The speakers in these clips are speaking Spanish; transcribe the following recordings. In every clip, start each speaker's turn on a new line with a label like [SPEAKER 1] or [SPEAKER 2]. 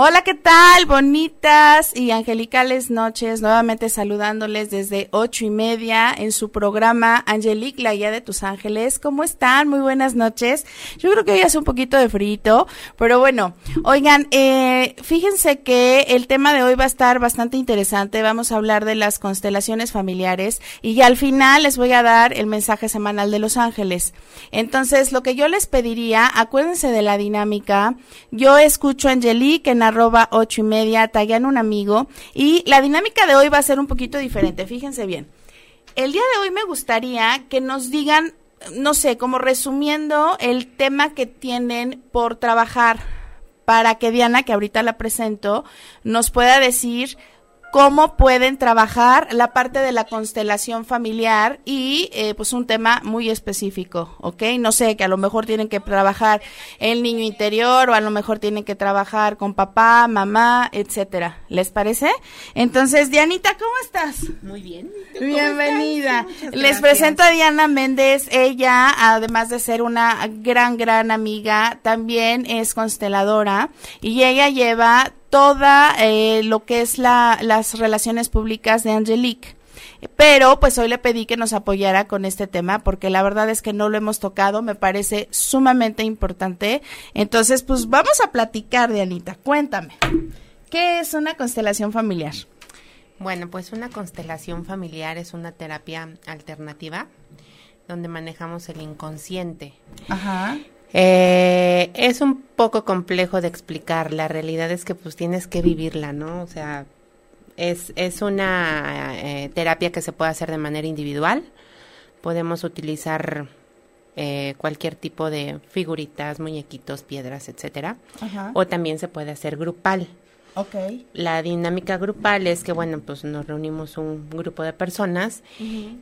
[SPEAKER 1] Hola, ¿qué tal? Bonitas y angelicales noches. Nuevamente saludándoles desde ocho y media en su programa Angelique, la guía de tus ángeles. ¿Cómo están? Muy buenas noches. Yo creo que hoy hace un poquito de frito, pero bueno, oigan, eh, fíjense que el tema de hoy va a estar bastante interesante. Vamos a hablar de las constelaciones familiares y al final les voy a dar el mensaje semanal de los ángeles. Entonces, lo que yo les pediría, acuérdense de la dinámica. Yo escucho a Angelique en arroba ocho y media, taguean un amigo. Y la dinámica de hoy va a ser un poquito diferente, fíjense bien. El día de hoy me gustaría que nos digan, no sé, como resumiendo el tema que tienen por trabajar, para que Diana, que ahorita la presento, nos pueda decir cómo pueden trabajar la parte de la constelación familiar y eh, pues un tema muy específico, ¿ok? No sé, que a lo mejor tienen que trabajar el niño interior o a lo mejor tienen que trabajar con papá, mamá, etcétera. ¿Les parece? Entonces, Dianita, ¿cómo estás?
[SPEAKER 2] Muy bien.
[SPEAKER 1] Bienvenida. Les presento a Diana Méndez. Ella, además de ser una gran, gran amiga, también es consteladora y ella lleva toda eh, lo que es la, las relaciones públicas de Angelique. Pero pues hoy le pedí que nos apoyara con este tema porque la verdad es que no lo hemos tocado, me parece sumamente importante. Entonces, pues vamos a platicar de Anita. Cuéntame, ¿qué es una constelación familiar?
[SPEAKER 2] Bueno, pues una constelación familiar es una terapia alternativa donde manejamos el inconsciente.
[SPEAKER 1] Ajá.
[SPEAKER 2] Eh, es un poco complejo de explicar. La realidad es que pues tienes que vivirla, ¿no? O sea, es, es una eh, terapia que se puede hacer de manera individual. Podemos utilizar eh, cualquier tipo de figuritas, muñequitos, piedras, etcétera. O también se puede hacer grupal.
[SPEAKER 1] Okay.
[SPEAKER 2] La dinámica grupal es que, bueno, pues nos reunimos un grupo de personas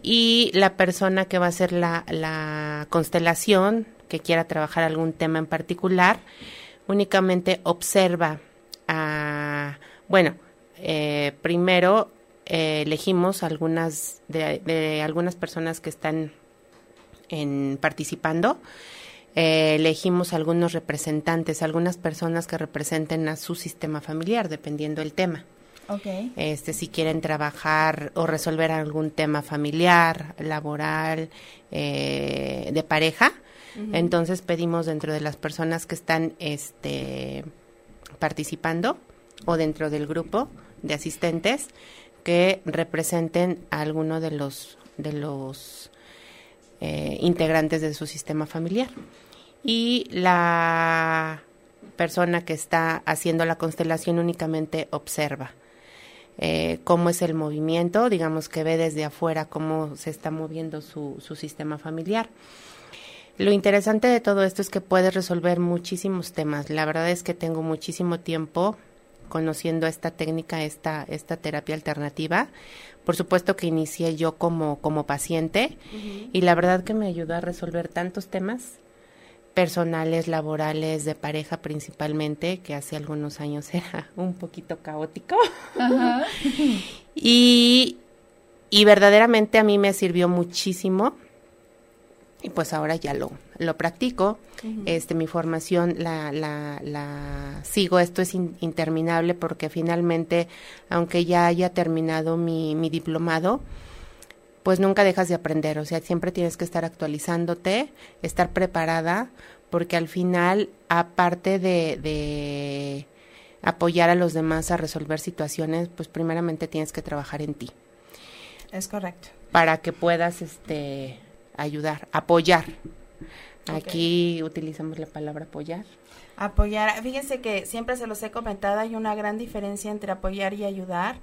[SPEAKER 2] y la persona que va a hacer la, la constelación que quiera trabajar algún tema en particular, únicamente observa a, bueno, eh, primero eh, elegimos algunas de, algunas personas que están en participando, eh, elegimos algunos representantes, algunas personas que representen a su sistema familiar, dependiendo del tema.
[SPEAKER 1] Okay.
[SPEAKER 2] Este, si quieren trabajar o resolver algún tema familiar, laboral, de pareja, entonces pedimos dentro de las personas que están este, participando o dentro del grupo de asistentes que representen a alguno de los de los eh, integrantes de su sistema familiar y la persona que está haciendo la constelación únicamente observa eh, cómo es el movimiento, digamos que ve desde afuera cómo se está moviendo su, su sistema familiar. Lo interesante de todo esto es que puedes resolver muchísimos temas. La verdad es que tengo muchísimo tiempo conociendo esta técnica, esta, esta terapia alternativa. Por supuesto que inicié yo como, como paciente y la verdad que me ayudó a resolver tantos temas personales, laborales, de pareja principalmente, que hace algunos años era un poquito caótico. y, y verdaderamente a mí me sirvió muchísimo y pues ahora ya lo, lo practico. Este, mi formación la, la, la sigo, esto es interminable porque finalmente, aunque ya haya terminado mi, mi diplomado, pues nunca dejas de aprender, o sea, siempre tienes que estar actualizándote, estar preparada, porque al final, aparte de, de apoyar a los demás a resolver situaciones, pues primeramente tienes que trabajar en ti.
[SPEAKER 1] Es correcto.
[SPEAKER 2] Para que puedas, este, ayudar, apoyar. Aquí utilizamos la palabra apoyar.
[SPEAKER 1] Apoyar, fíjense que siempre se los he comentado, hay una gran diferencia entre apoyar y ayudar.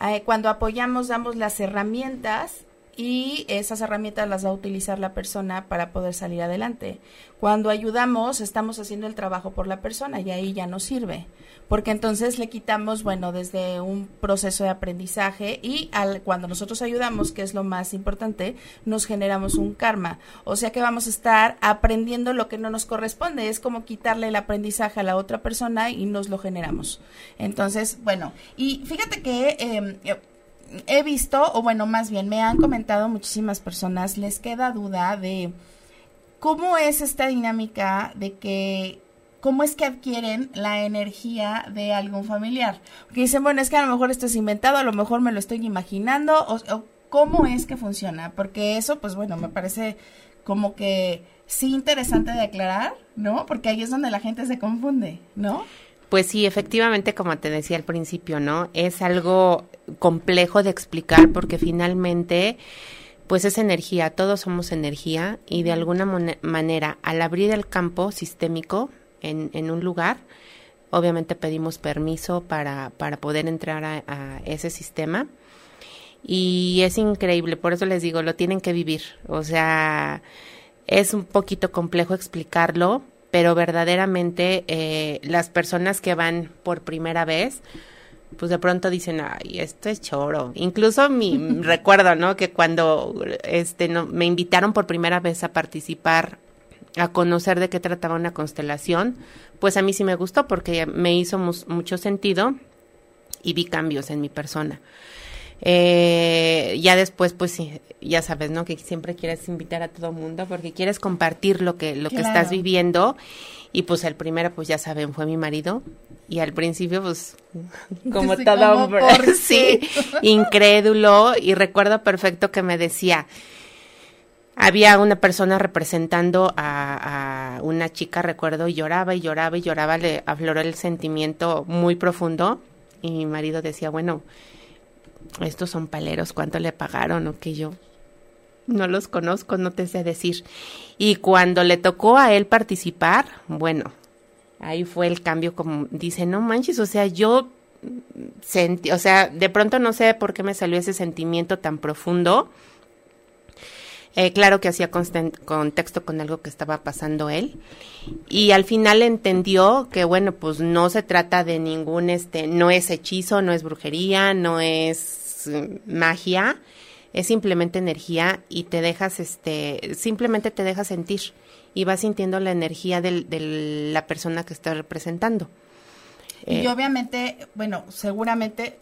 [SPEAKER 1] Eh, cuando apoyamos damos las herramientas y esas herramientas las va a utilizar la persona para poder salir adelante. Cuando ayudamos, estamos haciendo el trabajo por la persona y ahí ya no sirve, porque entonces le quitamos, bueno, desde un proceso de aprendizaje y al, cuando nosotros ayudamos, que es lo más importante, nos generamos un karma. O sea que vamos a estar aprendiendo lo que no nos corresponde, es como quitarle el aprendizaje a la otra persona y nos lo generamos. Entonces, bueno, y fíjate que... Eh, he visto, o bueno, más bien me han comentado muchísimas personas, les queda duda de cómo es esta dinámica de que cómo es que adquieren la energía de algún familiar. Porque dicen, bueno, es que a lo mejor esto es inventado, a lo mejor me lo estoy imaginando, o, cómo es que funciona, porque eso, pues bueno, me parece como que sí interesante de aclarar, ¿no? Porque ahí es donde la gente se confunde, ¿no?
[SPEAKER 2] Pues sí, efectivamente, como te decía al principio, ¿no? Es algo complejo de explicar porque finalmente, pues es energía, todos somos energía y de alguna manera, al abrir el campo sistémico en, en un lugar, obviamente pedimos permiso para, para poder entrar a, a ese sistema y es increíble, por eso les digo, lo tienen que vivir, o sea, es un poquito complejo explicarlo, pero verdaderamente eh, las personas que van por primera vez, pues de pronto dicen, ay, esto es choro. Incluso mi recuerdo, ¿no? Que cuando este no, me invitaron por primera vez a participar, a conocer de qué trataba una constelación, pues a mí sí me gustó porque me hizo mucho sentido y vi cambios en mi persona. Eh, ya después, pues sí, ya sabes, ¿no? Que siempre quieres invitar a todo mundo porque quieres compartir lo que, lo que estás viviendo. Y pues el primero, pues ya saben, fue mi marido. Y al principio, pues, como todo hombre, sí, incrédulo. Y recuerdo perfecto que me decía, había una persona representando a, a, una chica, recuerdo, y lloraba y lloraba y lloraba, le afloró el sentimiento muy profundo. Y mi marido decía, bueno, estos son paleros, ¿cuánto le pagaron? O que yo no los conozco, no te sé decir. Y cuando le tocó a él participar, bueno, ahí fue el cambio como dice, no manches, o sea, yo sentí, o sea, de pronto no sé por qué me salió ese sentimiento tan profundo. Eh, claro que hacía contexto con algo que estaba pasando él. Y al final entendió que, bueno, pues no se trata de ningún, este, no es hechizo, no es brujería, no es mm, magia, es simplemente energía y te dejas, este, simplemente te dejas sentir y vas sintiendo la energía de la persona que estás representando.
[SPEAKER 1] Y eh, obviamente, bueno, seguramente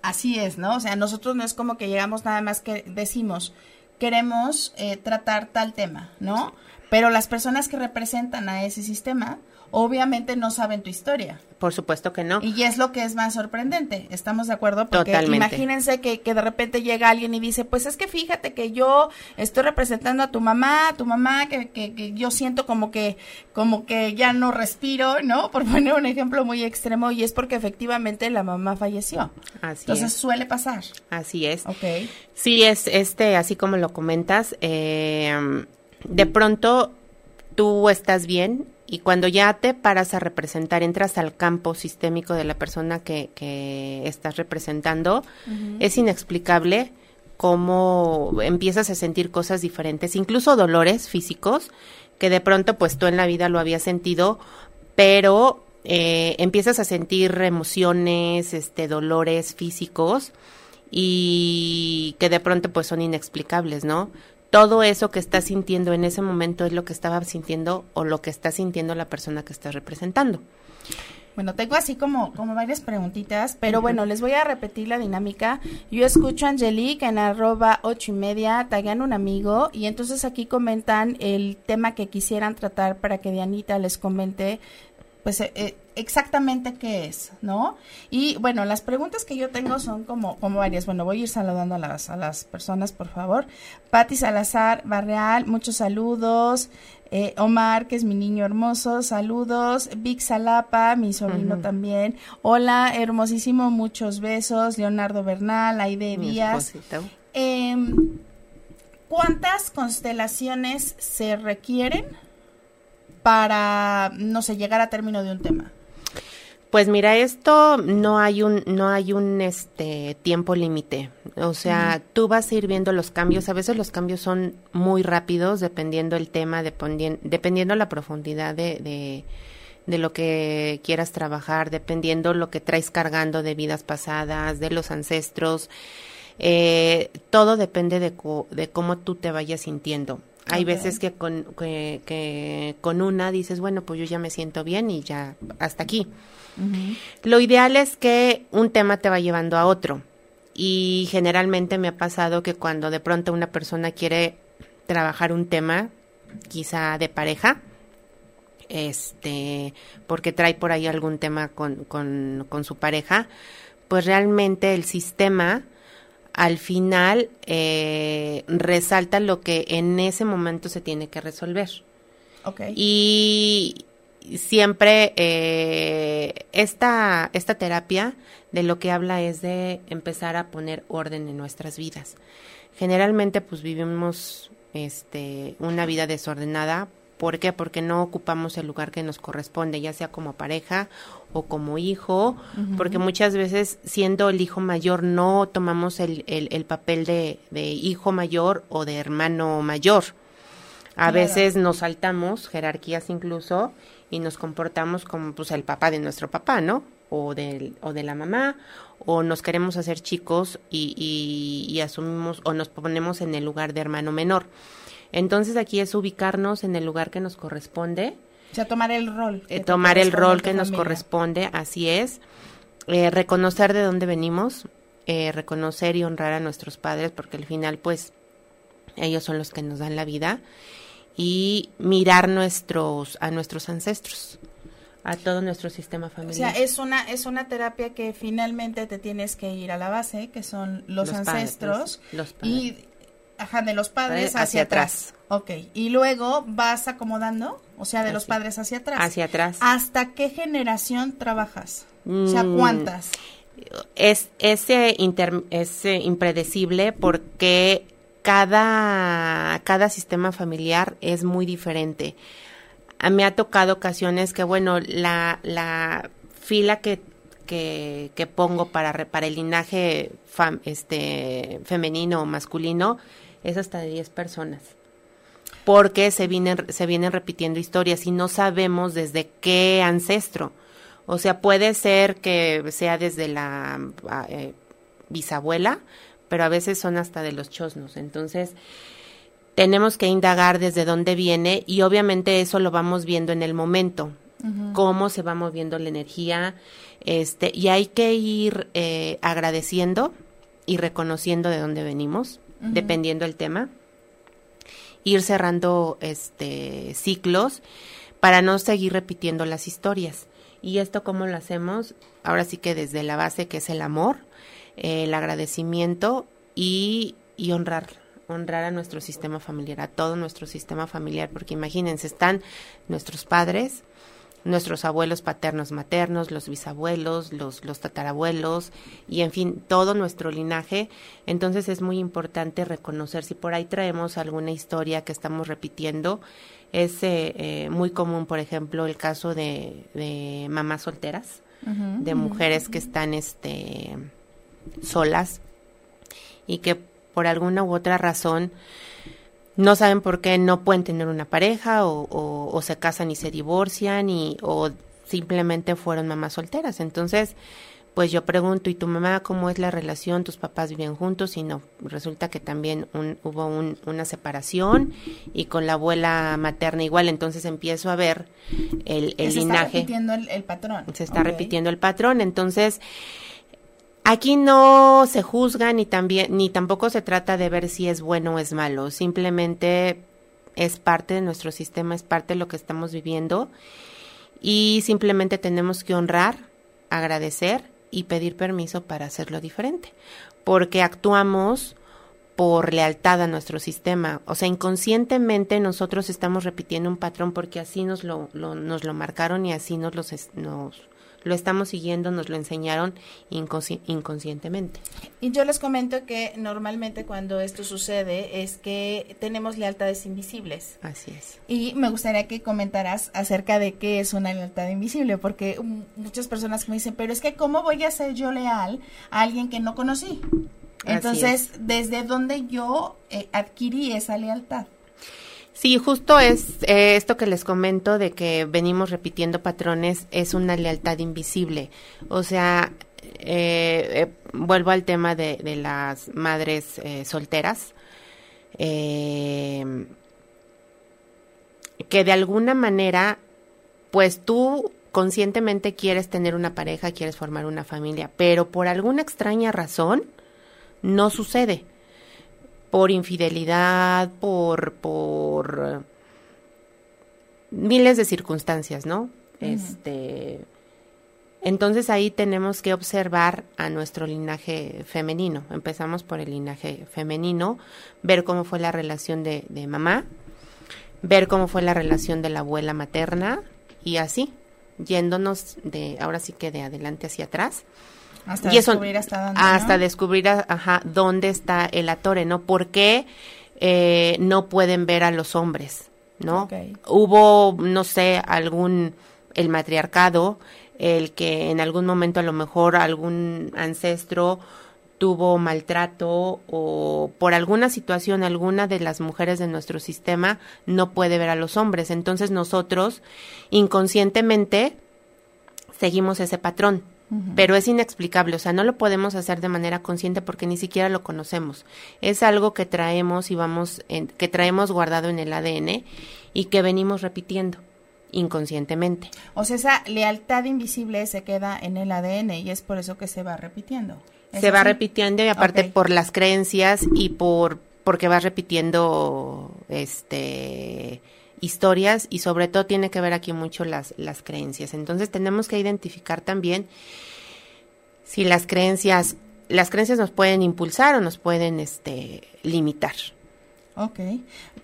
[SPEAKER 1] así es, ¿no? O sea, nosotros no es como que llegamos nada más que decimos, queremos eh, tratar tal tema, ¿no? Pero las personas que representan a ese sistema obviamente no saben tu historia.
[SPEAKER 2] Por supuesto que no.
[SPEAKER 1] Y es lo que es más sorprendente, ¿estamos de acuerdo? Porque imagínense que, que, de repente llega alguien y dice, pues es que fíjate que yo estoy representando a tu mamá, a tu mamá, que, que, yo siento como que, como que ya no respiro, ¿no? Por poner un ejemplo muy extremo, y es porque efectivamente la mamá falleció. Así Entonces suele pasar.
[SPEAKER 2] Así es.
[SPEAKER 1] Ok.
[SPEAKER 2] Sí, es este, así como lo comentas, eh, de pronto tú estás bien y cuando ya te paras a representar, entras al campo sistémico de la persona que, que estás representando, es inexplicable cómo empiezas a sentir cosas diferentes, incluso dolores físicos, que de pronto pues tú en la vida lo habías sentido, pero eh, empiezas a sentir emociones, este, dolores físicos y que de pronto pues son inexplicables, ¿no? Todo eso que estás sintiendo en ese momento es lo que estaba sintiendo o lo que está sintiendo la persona que estás representando.
[SPEAKER 1] Bueno, tengo así como, como varias preguntitas, pero bueno, les voy a repetir la dinámica. Yo escucho a Angelique en arroba ocho y media, tagan un amigo, y entonces aquí comentan el tema que quisieran tratar para que Dianita les comente pues eh, eh, exactamente qué es, ¿no? Y bueno, las preguntas que yo tengo son como, como varias. Bueno, voy a ir saludando a las, a las personas, por favor. Patti Salazar Barreal, muchos saludos. Eh, Omar, que es mi niño hermoso, saludos. Vic Salapa, mi sobrino también. Hola, hermosísimo, muchos besos. Leonardo Bernal, Aide Díaz. Em, ¿Cuántas constelaciones se requieren? Para, no sé, llegar a término de un tema?
[SPEAKER 2] Pues mira, esto no hay un no hay un este tiempo límite. O sea, tú vas a ir viendo los cambios. A veces los cambios son muy rápidos dependiendo el tema, dependiendo, dependiendo la profundidad de, de, de, lo que quieras trabajar, dependiendo lo que traes cargando de vidas pasadas, de los ancestros. Eh, todo depende de, de cómo tú te vayas sintiendo. Hay veces que con, que, con una dices, bueno, pues yo ya me siento bien y ya hasta aquí. Lo ideal es que un tema te va llevando a otro. Y generalmente me ha pasado que cuando de pronto una persona quiere trabajar un tema, quizá de pareja, este, porque trae por ahí algún tema con, con, con su pareja, pues realmente el sistema al final eh, resalta lo que en ese momento se tiene que resolver.
[SPEAKER 1] Okay.
[SPEAKER 2] Y siempre eh, esta, esta terapia de lo que habla es de empezar a poner orden en nuestras vidas. Generalmente pues vivimos este, una vida desordenada. ¿Por qué? Porque no ocupamos el lugar que nos corresponde, ya sea como pareja o como hijo, porque muchas veces siendo el hijo mayor no tomamos el, el, papel de, de, hijo mayor o de hermano mayor. A veces nos saltamos jerarquías incluso y nos comportamos como pues el papá de nuestro papá, ¿no? O, del, o de la mamá, o nos queremos hacer chicos y, y, y asumimos o nos ponemos en el lugar de hermano menor. Entonces aquí es ubicarnos en el lugar que nos corresponde.
[SPEAKER 1] O sea, tomar el rol.
[SPEAKER 2] Eh, tomar el rol que nos corresponde, así es. Eh, reconocer de dónde venimos, eh, reconocer y honrar a nuestros padres, porque al final, pues, ellos son los que nos dan la vida y mirar nuestros a nuestros ancestros a todo nuestro sistema familiar.
[SPEAKER 1] O sea, es una es una terapia que finalmente te tienes que ir a la base, que son los, ancestros
[SPEAKER 2] los,
[SPEAKER 1] y ajá, de los padres hacia, atrás. Ok, y luego vas acomodando, o sea, de los padres hacia atrás.
[SPEAKER 2] Hacia atrás.
[SPEAKER 1] ¿Hasta qué generación trabajas? o sea, mm, ¿cuántas?
[SPEAKER 2] Es ese es impredecible porque cada, cada sistema familiar es muy diferente. A mí me ha tocado ocasiones que, bueno, la, la fila que, que, que pongo para, para el linaje este, femenino o masculino es hasta de 10 personas. Porque se vienen, se vienen repitiendo historias y no sabemos desde qué ancestro. O sea, puede ser que sea desde la eh, bisabuela, pero a veces son hasta de los chosnos. Entonces, tenemos que indagar desde dónde viene y obviamente eso lo vamos viendo en el momento, cómo se va moviendo la energía, este, y hay que ir eh, agradeciendo y reconociendo de dónde venimos, dependiendo del tema, ir cerrando este ciclos para no seguir repitiendo las historias. Y esto cómo lo hacemos, ahora sí que desde la base que es el amor, el agradecimiento y, y honrar, honrar a nuestro sistema familiar, a todo nuestro sistema familiar, porque imagínense, están nuestros padres, nuestros abuelos paternos, maternos, los bisabuelos, los, los tatarabuelos y en fin, todo nuestro linaje. Entonces es muy importante reconocer si por ahí traemos alguna historia que estamos repitiendo. Es eh, eh, muy común, por ejemplo, el caso de, de mamás solteras, de mujeres que están este, solas y que por alguna u otra razón no saben por qué no pueden tener una pareja o, se casan y se divorcian y o simplemente fueron mamás solteras. Entonces, pues yo pregunto, ¿y tu mamá cómo es la relación? ¿Tus papás viven juntos? Y no, resulta que también hubo una separación y con la abuela materna igual, entonces empiezo a ver el, el
[SPEAKER 1] se
[SPEAKER 2] linaje.
[SPEAKER 1] Está repitiendo el, patrón.
[SPEAKER 2] Se está repitiendo el patrón, entonces Aquí no se juzga ni también ni tampoco se trata de ver si es bueno o es malo, simplemente es parte de nuestro sistema, es parte de lo que estamos viviendo. Y simplemente tenemos que honrar, agradecer y pedir permiso para hacerlo diferente, porque actuamos por lealtad a nuestro sistema, o sea, inconscientemente nosotros estamos repitiendo un patrón porque así nos lo, nos lo marcaron y así nos, los, nos lo estamos siguiendo, nos lo enseñaron inconscientemente.
[SPEAKER 1] Y yo les comento que normalmente cuando esto sucede es que tenemos lealtades invisibles.
[SPEAKER 2] Así es.
[SPEAKER 1] Y me gustaría que comentaras acerca de qué es una lealtad invisible, porque muchas personas me dicen, pero es que ¿cómo voy a ser yo leal a alguien que no conocí? Entonces, ¿desde dónde yo eh, adquirí esa lealtad?
[SPEAKER 2] Sí, justo es eh, esto que les comento de que venimos repitiendo patrones, es una lealtad invisible. O sea, eh, eh, vuelvo al tema de, de las madres solteras, que de alguna manera, pues tú conscientemente quieres tener una pareja, quieres formar una familia, pero por alguna extraña razón, no sucede por infidelidad, por, por miles de circunstancias, ¿no? Este, entonces ahí tenemos que observar a nuestro linaje femenino. Empezamos por el linaje femenino, ver cómo fue la relación de, de mamá, ver cómo fue la relación de la abuela materna y así, yéndonos de ahora sí que de adelante hacia atrás.
[SPEAKER 1] Hasta
[SPEAKER 2] y eso,
[SPEAKER 1] descubrir hasta dónde.
[SPEAKER 2] hasta
[SPEAKER 1] ¿no?
[SPEAKER 2] descubrir ajá, dónde está el atore, ¿no? ¿Por qué eh, no pueden ver a los hombres, ¿no? Hubo, no sé, algún, el matriarcado, el que en algún momento a lo mejor algún ancestro tuvo maltrato o por alguna situación alguna de las mujeres de nuestro sistema no puede ver a los hombres. Entonces nosotros inconscientemente seguimos ese patrón. Pero es inexplicable, o sea, no lo podemos hacer de manera consciente porque ni siquiera lo conocemos. Es algo que traemos y vamos, en- que traemos guardado en el ADN y que venimos repitiendo inconscientemente.
[SPEAKER 1] O sea, esa lealtad invisible se queda en el ADN y es por eso que se va repitiendo. ¿Es
[SPEAKER 2] Se va repitiendo y aparte por las creencias y por porque vas repitiendo este historias y sobre todo tiene que ver aquí mucho las las creencias. Entonces tenemos que identificar también si las creencias las creencias nos pueden impulsar o nos pueden este limitar.
[SPEAKER 1] Ok.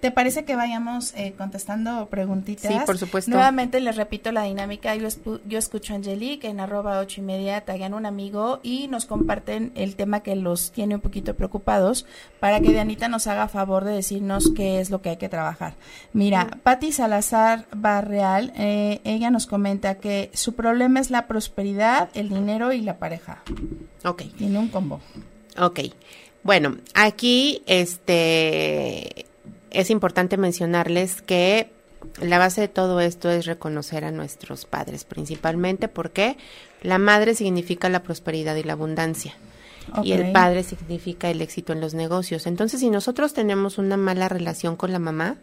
[SPEAKER 1] ¿Te parece que vayamos eh, contestando preguntitas?
[SPEAKER 2] Sí, por supuesto.
[SPEAKER 1] Nuevamente les repito la dinámica. Yo, espu- yo escucho a Angelique en arroba ocho y media, taguean un amigo y nos comparten el tema que los tiene un poquito preocupados para que Dianita nos haga favor de decirnos qué es lo que hay que trabajar. Mira, Patti Salazar Barreal, eh, ella nos comenta que su problema es la prosperidad, el dinero y la pareja.
[SPEAKER 2] Ok.
[SPEAKER 1] Tiene un combo.
[SPEAKER 2] Ok. Bueno, aquí este es importante mencionarles que la base de todo esto es reconocer a nuestros padres, principalmente porque la madre significa la prosperidad y la abundancia. Y el padre significa el éxito en los negocios. Entonces, si nosotros tenemos una mala relación con la mamá,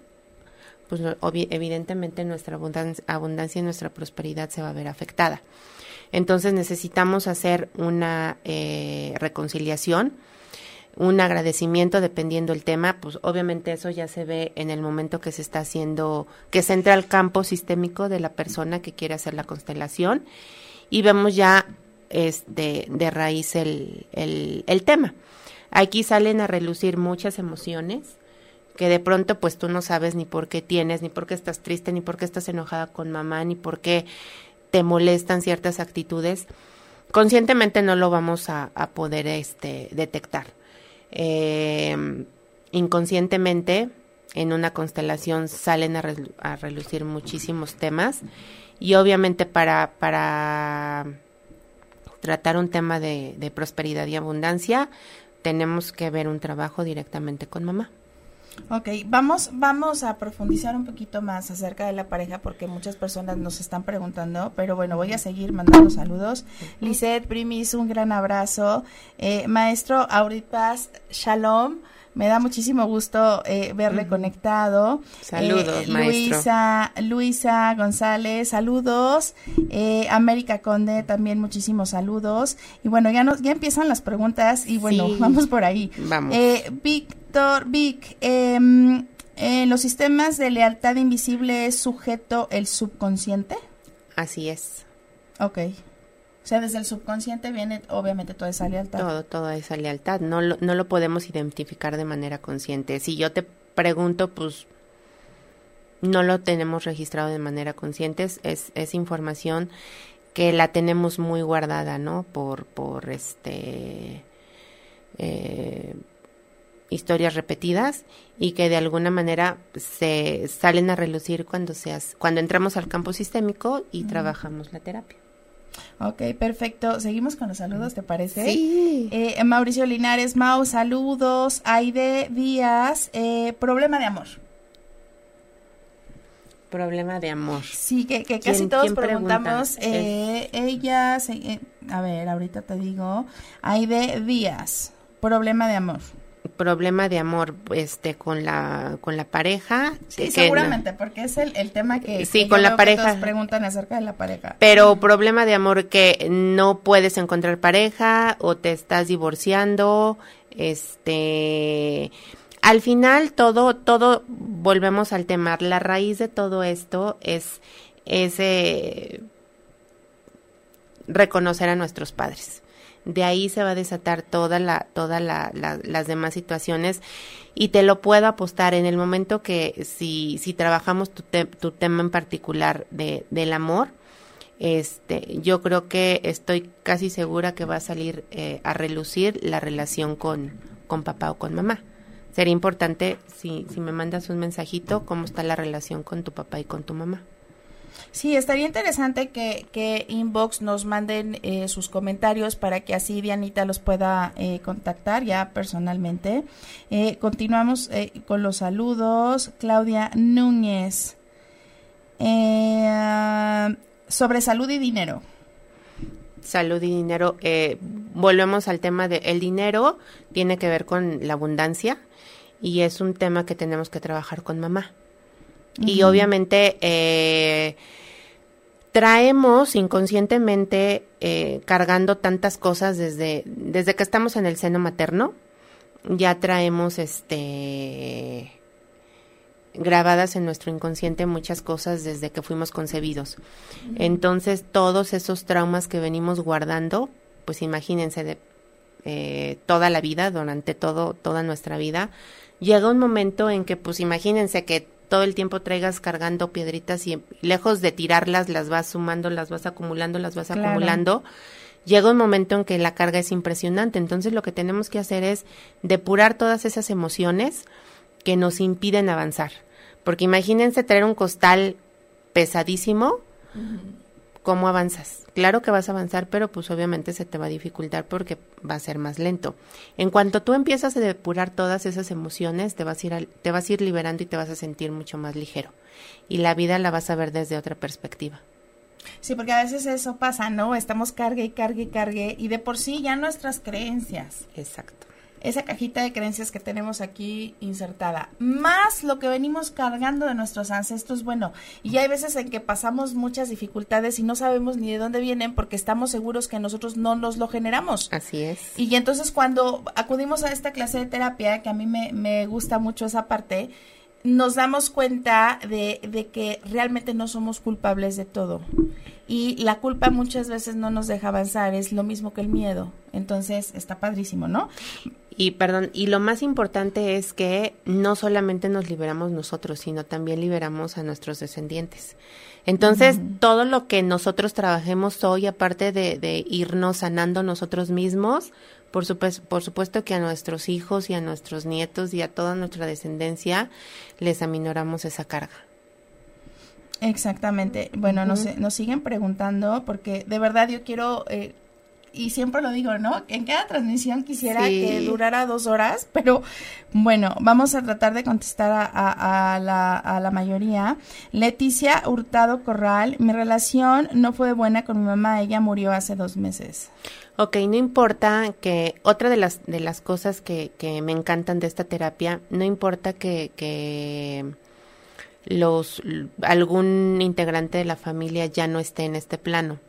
[SPEAKER 2] pues evidentemente nuestra abundancia, abundancia y nuestra prosperidad se va a ver afectada. Entonces necesitamos hacer una eh, reconciliación, un agradecimiento dependiendo el tema, pues obviamente eso ya se ve en el momento que se está haciendo, que se entra al campo sistémico de la persona que quiere hacer la constelación y vemos ya este, de raíz el, el, el tema. Aquí salen a relucir muchas emociones que de pronto pues tú no sabes ni por qué tienes, ni por qué estás triste, ni por qué estás enojada con mamá, ni por qué te molestan ciertas actitudes. Conscientemente no lo vamos a, a poder este, detectar. Eh, inconscientemente en una constelación salen a, relu- a relucir muchísimos temas y obviamente para, para tratar un tema de prosperidad y abundancia tenemos que ver un trabajo directamente con mamá.
[SPEAKER 1] Ok, vamos, vamos a profundizar un poquito más acerca de la pareja porque muchas personas nos están preguntando, pero bueno, voy a seguir mandando saludos. Lisette, Primis, un gran abrazo. Eh, maestro Auripas, Shalom. Me da muchísimo gusto eh, verle conectado.
[SPEAKER 2] Saludos,
[SPEAKER 1] Eh,
[SPEAKER 2] maestro.
[SPEAKER 1] Luisa, Luisa González, saludos. Eh, América Conde, también muchísimos saludos. Y bueno, ya nos, ya empiezan las preguntas y bueno,
[SPEAKER 2] Sí.
[SPEAKER 1] vamos por ahí.
[SPEAKER 2] Vamos.
[SPEAKER 1] Eh, Víctor, Vic, em, en los sistemas de lealtad invisible es sujeto el subconsciente.
[SPEAKER 2] Así es.
[SPEAKER 1] Ok. O sea, desde el subconsciente viene obviamente toda esa lealtad.
[SPEAKER 2] Todo, toda esa lealtad. No lo, no lo podemos identificar de manera consciente. Si yo te pregunto, pues no lo tenemos registrado de manera consciente. Es, es, es información que la tenemos muy guardada, ¿no? Por, por este eh, historias repetidas y que de alguna manera se salen a relucir cuando seas, cuando entramos al campo sistémico y trabajamos la terapia.
[SPEAKER 1] Ok, perfecto. Seguimos con los saludos, ¿te parece?
[SPEAKER 2] Sí.
[SPEAKER 1] Eh, Mauricio Linares, Mau, saludos. Aide Díaz, eh, problema de amor.
[SPEAKER 2] Problema de amor.
[SPEAKER 1] Sí, que, que
[SPEAKER 2] ¿Quién-
[SPEAKER 1] casi todos preguntamos. Eh, ella, eh, a ver, ahorita te digo. Aide Díaz, problema de amor.
[SPEAKER 2] Problema de amor este con la con la pareja
[SPEAKER 1] sí seguramente porque es el, el tema que
[SPEAKER 2] sí con la pareja.
[SPEAKER 1] preguntan acerca de la pareja.
[SPEAKER 2] Pero problema de amor que no puedes encontrar pareja o te estás divorciando este al final todo todo volvemos al tema la raíz de todo esto es ese reconocer a nuestros padres de ahí se va a desatar toda la, toda la, las demás situaciones y te lo puedo apostar en el momento que si, si trabajamos tu, tu tema en particular de, del amor, este, yo creo que estoy casi segura que va a salir eh, a relucir la relación con, con papá o con mamá. Sería importante si, si me mandas un mensajito, cómo está la relación con tu papá y con tu mamá.
[SPEAKER 1] Sí, estaría interesante que, que Inbox nos manden eh, sus comentarios para que así Dianita los pueda eh, contactar ya personalmente. Eh, continuamos con los saludos. Claudia Núñez. sobre salud y dinero.
[SPEAKER 2] Salud y dinero. volvemos al tema de el dinero tiene que ver con la abundancia y es un tema que tenemos que trabajar con mamá. Y obviamente eh, traemos inconscientemente eh, cargando tantas cosas desde, desde que estamos en el seno materno, ya traemos este grabadas en nuestro inconsciente muchas cosas desde que fuimos concebidos. Entonces, todos esos traumas que venimos guardando, pues imagínense de eh, toda la vida, durante todo, toda nuestra vida, llega un momento en que, pues imagínense que todo el tiempo traigas cargando piedritas y lejos de tirarlas, las vas sumando, las vas acumulando, las vas acumulando. Llega un momento en que la carga es impresionante. Entonces lo que tenemos que hacer es depurar todas esas emociones que nos impiden avanzar. Porque imagínense traer un costal pesadísimo, ¿cómo avanzas? Claro que vas a avanzar, pero pues obviamente se te va a dificultar porque va a ser más lento. En cuanto tú empiezas a depurar todas esas emociones, te vas a ir, te vas a ir liberando y te vas a sentir mucho más ligero. Y la vida la vas a ver desde otra perspectiva.
[SPEAKER 1] Sí, porque a veces eso pasa, ¿no? Estamos cargue y cargue y cargue y de por sí ya nuestras creencias.
[SPEAKER 2] Exacto
[SPEAKER 1] esa cajita de creencias que tenemos aquí insertada, más lo que venimos cargando de nuestros ancestros, bueno, y hay veces en que pasamos muchas dificultades y no sabemos ni de dónde vienen porque estamos seguros que nosotros no nos lo generamos.
[SPEAKER 2] Así es.
[SPEAKER 1] Y entonces cuando acudimos a esta clase de terapia, que a mí me, me gusta mucho esa parte, nos damos cuenta de, de, que realmente no somos culpables de todo. Y la culpa muchas veces no nos deja avanzar, es lo mismo que el miedo. Entonces está padrísimo, ¿no?
[SPEAKER 2] Y perdón, y lo más importante es que no solamente nos liberamos nosotros, sino también liberamos a nuestros descendientes. Entonces, todo lo que nosotros trabajemos hoy, aparte de, irnos sanando nosotros mismos, por supuesto, por supuesto que a nuestros hijos y a nuestros nietos y a toda nuestra descendencia les aminoramos esa carga.
[SPEAKER 1] Exactamente. Bueno, nos, nos siguen preguntando porque de verdad yo quiero eh, y siempre lo digo, ¿no? En cada transmisión quisiera que durara dos horas, pero bueno, vamos a tratar de contestar a, a, la, a la mayoría. Leticia Hurtado Corral, mi relación no fue buena con mi mamá, ella murió hace dos meses.
[SPEAKER 2] Ok, no importa que otra de las de las cosas que, que me encantan de esta terapia, no importa que, que los algún integrante de la familia ya no esté en este plano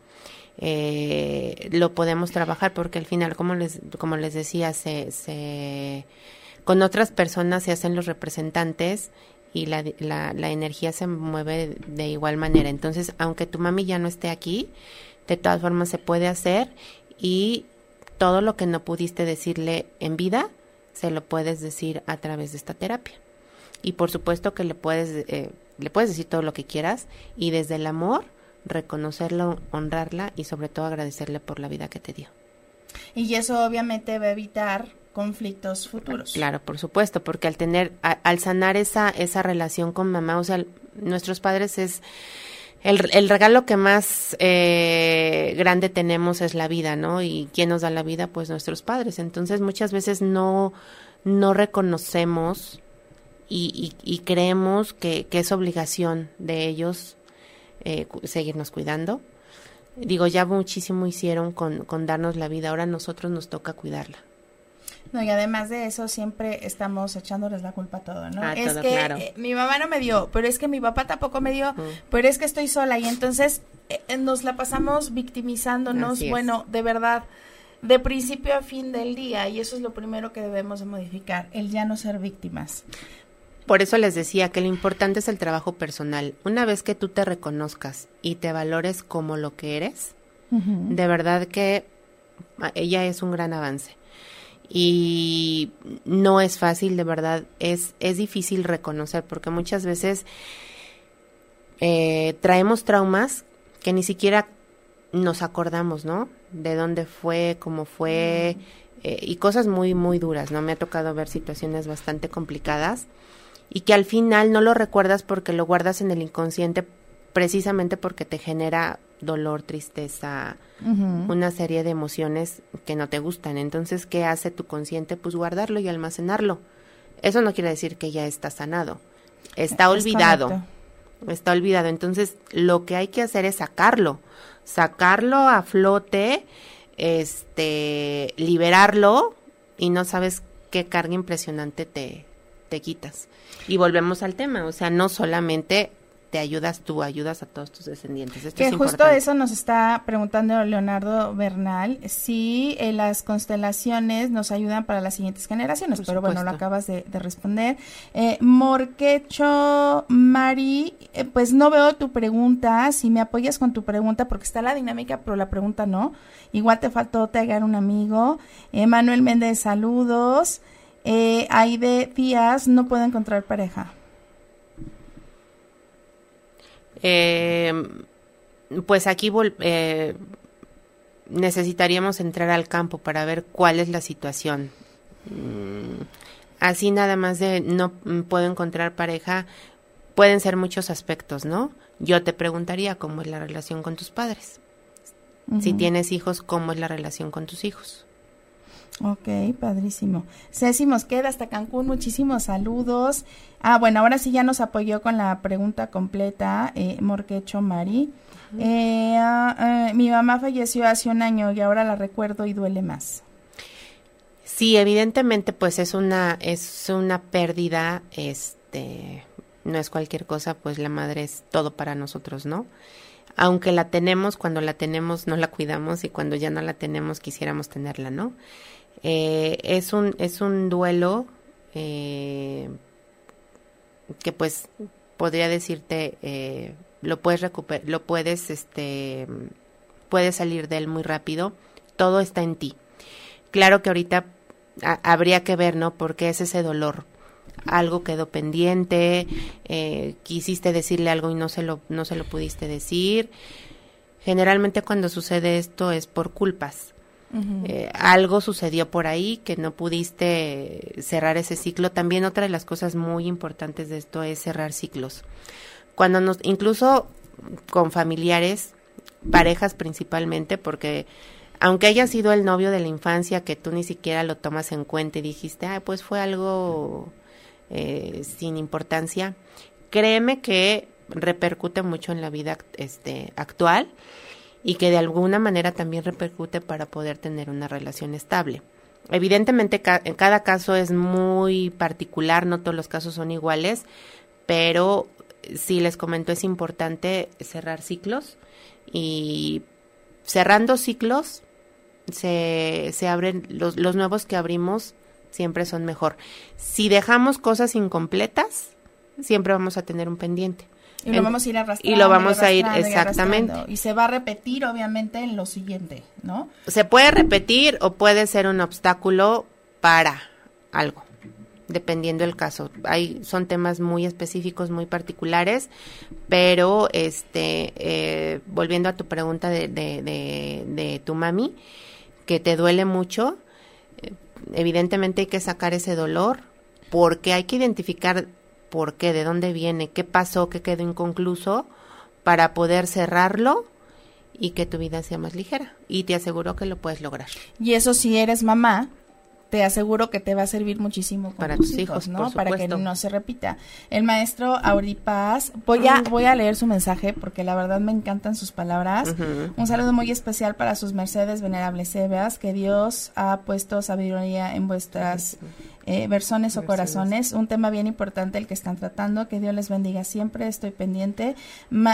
[SPEAKER 2] eh, lo podemos trabajar porque al final, como les, como les decía, se, se, con otras personas se hacen los representantes y la, la, la energía se mueve de igual manera. Entonces, aunque tu mami ya no esté aquí, de todas formas se puede hacer y todo lo que no pudiste decirle en vida, se lo puedes decir a través de esta terapia. Y por supuesto que le puedes, eh, le puedes decir todo lo que quieras y desde el amor reconocerlo, honrarla y sobre todo agradecerle por la vida que te dio.
[SPEAKER 1] Y eso obviamente va a evitar conflictos futuros.
[SPEAKER 2] Claro, por supuesto, porque al tener, al sanar esa, esa relación con mamá, o sea, nuestros padres es el, el regalo que más eh, grande tenemos es la vida, ¿no? Y quién nos da la vida, pues nuestros padres. Entonces muchas veces no, no reconocemos y, y, y creemos que, que es obligación de ellos eh, seguirnos cuidando. Digo, ya muchísimo hicieron con, con darnos la vida, ahora a nosotros nos toca cuidarla.
[SPEAKER 1] No, y además de eso, siempre estamos echándoles la culpa a todo, ¿no? Es que eh, mi mamá no me dio, pero es que mi papá tampoco me dio, pero es que estoy sola y entonces eh, eh, nos la pasamos victimizándonos, bueno, de verdad, de principio a fin del día, y eso es lo primero que debemos de modificar, el ya no ser víctimas.
[SPEAKER 2] Por eso les decía que lo importante es el trabajo personal. Una vez que tú te reconozcas y te valores como lo que eres, de verdad que ella es un gran avance. Y no es fácil, de verdad, es, es difícil reconocer porque muchas veces eh, traemos traumas que ni siquiera nos acordamos, ¿no? De dónde fue, cómo fue, eh, y cosas muy, muy duras, ¿no? Me ha tocado ver situaciones bastante complicadas y que al final no lo recuerdas porque lo guardas en el inconsciente precisamente porque te genera dolor, tristeza, una serie de emociones que no te gustan. Entonces, ¿qué hace tu consciente? Pues guardarlo y almacenarlo. Eso no quiere decir que ya está sanado. Está olvidado. Está olvidado. Entonces, lo que hay que hacer es sacarlo. Sacarlo a flote, este, liberarlo y no sabes qué carga impresionante te, te quitas. Y volvemos al tema, o sea, no solamente te ayudas tú, ayudas a todos tus descendientes. Esto
[SPEAKER 1] que justo eso nos está preguntando Leonardo Bernal, si eh, las constelaciones nos ayudan para las siguientes generaciones, pero bueno, lo acabas de, responder. Eh, Morquecho Mari, eh, pues no veo tu pregunta, si me apoyas con tu pregunta, porque está la dinámica, pero la pregunta no. Igual te faltó taggar un amigo. Manuel Méndez, saludos. Eh, Aide Díaz, no puedo encontrar pareja.
[SPEAKER 2] Eh, pues aquí eh, necesitaríamos entrar al campo para ver cuál es la situación. Mm, así nada más de no puedo encontrar pareja, pueden ser muchos aspectos, ¿no? Yo te preguntaría cómo es la relación con tus padres. Si tienes hijos, ¿cómo es la relación con tus hijos?
[SPEAKER 1] Ok, padrísimo. Ceci queda hasta Cancún, muchísimos saludos. Ah, bueno, ahora sí ya nos apoyó con la pregunta completa, eh, Morquecho Mari. Eh, ah, eh, mi mamá falleció hace un año y ahora la recuerdo y duele más.
[SPEAKER 2] Sí, evidentemente, pues es una es una pérdida, este, no es cualquier cosa, pues la madre es todo para nosotros, ¿no? Aunque la tenemos, cuando la tenemos no la cuidamos y cuando ya no la tenemos quisiéramos tenerla, ¿no? Eh, es, un, es un duelo eh, que pues podría decirte, eh, lo puedes recuperar, lo puedes, este, puedes salir de él muy rápido, todo está en ti. Claro que ahorita habría que ver, ¿no? Porque es ese dolor. Algo quedó pendiente, quisiste decirle algo y no se lo, no se lo pudiste decir. Generalmente cuando sucede esto es por culpas. Eh, algo sucedió por ahí que no pudiste cerrar ese ciclo. También otra de las cosas muy importantes de esto es cerrar ciclos. Cuando nos, incluso con familiares, parejas principalmente, porque aunque haya sido el novio de la infancia que tú ni siquiera lo tomas en cuenta y dijiste, ah, pues fue algo eh, sin importancia, créeme que repercute mucho en la vida este, actual y que de alguna manera también repercute para poder tener una relación estable. Evidentemente en cada caso es muy particular, no todos los casos son iguales, pero sí les comento es importante cerrar ciclos y cerrando ciclos se, se abren los, los nuevos que abrimos siempre son mejor. Si dejamos cosas incompletas, siempre vamos a tener un pendiente.
[SPEAKER 1] Y lo vamos a ir arrastrando.
[SPEAKER 2] Y lo vamos a ir, exactamente.
[SPEAKER 1] Y, se va a repetir, obviamente, en lo siguiente, ¿no?
[SPEAKER 2] Se puede repetir o puede ser un obstáculo para algo, dependiendo del caso. Hay, son temas muy específicos, muy particulares, pero, este, eh, volviendo a tu pregunta de, de, de, tu mami, que te duele mucho, eh, evidentemente hay que sacar ese dolor, porque hay que identificar por qué, de dónde viene, qué pasó, qué quedó inconcluso, para poder cerrarlo y que tu vida sea más ligera. Y te aseguro que lo puedes lograr.
[SPEAKER 1] Y eso si eres mamá, te aseguro que te va a servir muchísimo
[SPEAKER 2] para tus hijos,
[SPEAKER 1] ¿no? Para que no se repita. El maestro Auripaz, voy a, voy a leer su mensaje porque la verdad me encantan sus palabras. Un saludo muy especial para sus mercedes venerables Sebas, que Dios ha puesto sabiduría en vuestras eh, versones o corazones. Un tema bien importante el que están tratando. Que Dios les bendiga siempre. Estoy pendiente.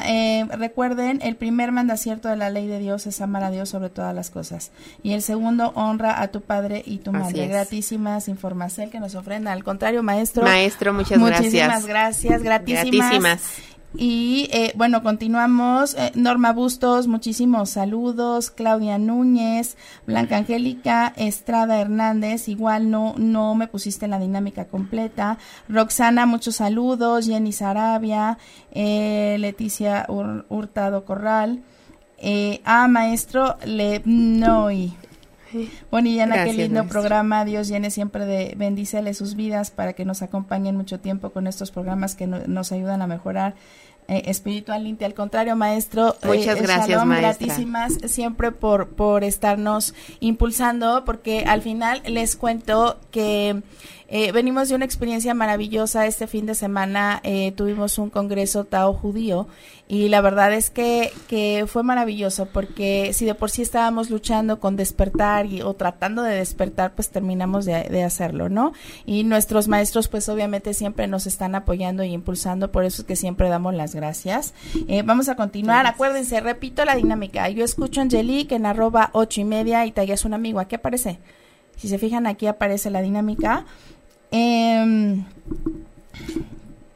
[SPEAKER 1] Eh, recuerden, el primer mandacierto de la ley de Dios es amar a Dios sobre todas las cosas. Y el segundo, honra a tu padre y tu madre. Gratísimas información que nos ofrenda. Al contrario, maestro.
[SPEAKER 2] Maestro, muchas
[SPEAKER 1] gracias. Muchísimas gracias. Gratísimas. Gratísimas. Y eh, bueno, continuamos. Eh, Norma Bustos, muchísimos saludos. Claudia Núñez, Blanca Angélica, Estrada Hernández, igual no, no me pusiste la dinámica completa. Roxana, muchos saludos. Jenny Sarabia, eh, Leticia Hurtado Corral. ah, maestro Lebnoy. Bonillana, qué lindo programa. Dios llene siempre de bendícele sus vidas para que nos acompañen mucho tiempo con estos programas que nos ayudan a mejorar eh, espiritualmente. Al contrario, maestro.
[SPEAKER 2] Eh, Muchas gracias,
[SPEAKER 1] Gratísimas siempre por, por estarnos impulsando, porque al final les cuento que eh, venimos de una experiencia maravillosa. Este fin de semana eh, tuvimos un congreso Tao judío y la verdad es que, que fue maravilloso porque si de por sí estábamos luchando con despertar y, o tratando de despertar, pues terminamos de, hacerlo, ¿no? Y nuestros maestros pues obviamente siempre nos están apoyando y impulsando, por eso es que siempre damos las gracias. Eh, vamos a continuar. Acuérdense, repito la dinámica. Yo escucho a Angelique en arroba ocho y media y tallas un amigo. Aquí aparece. Si se fijan, aquí aparece la dinámica. Eh,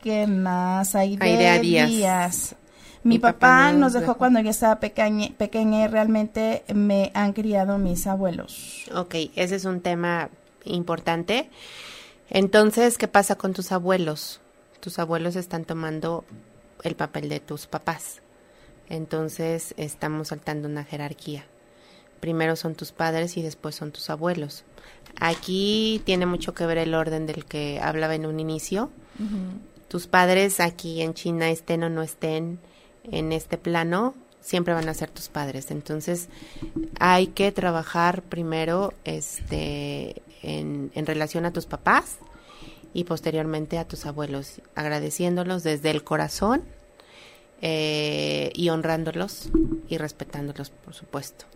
[SPEAKER 1] ¿Qué más? hay de Díaz. Mi, papá, nos dejó, cuando yo estaba pequeña, pequeña y realmente me han criado mis abuelos.
[SPEAKER 2] Ok, ese es un tema importante. Entonces, ¿qué pasa con tus abuelos? Tus abuelos están tomando el papel de tus papás. Entonces, estamos saltando una jerarquía. Primero son tus padres y después son tus abuelos. Aquí tiene mucho que ver el orden del que hablaba en un inicio. Tus padres aquí en China estén o no estén en este plano, siempre van a ser tus padres. Entonces, hay que trabajar primero este, en, relación a tus papás y posteriormente a tus abuelos, agradeciéndolos desde el corazón eh, y honrándolos y respetándolos, por supuesto.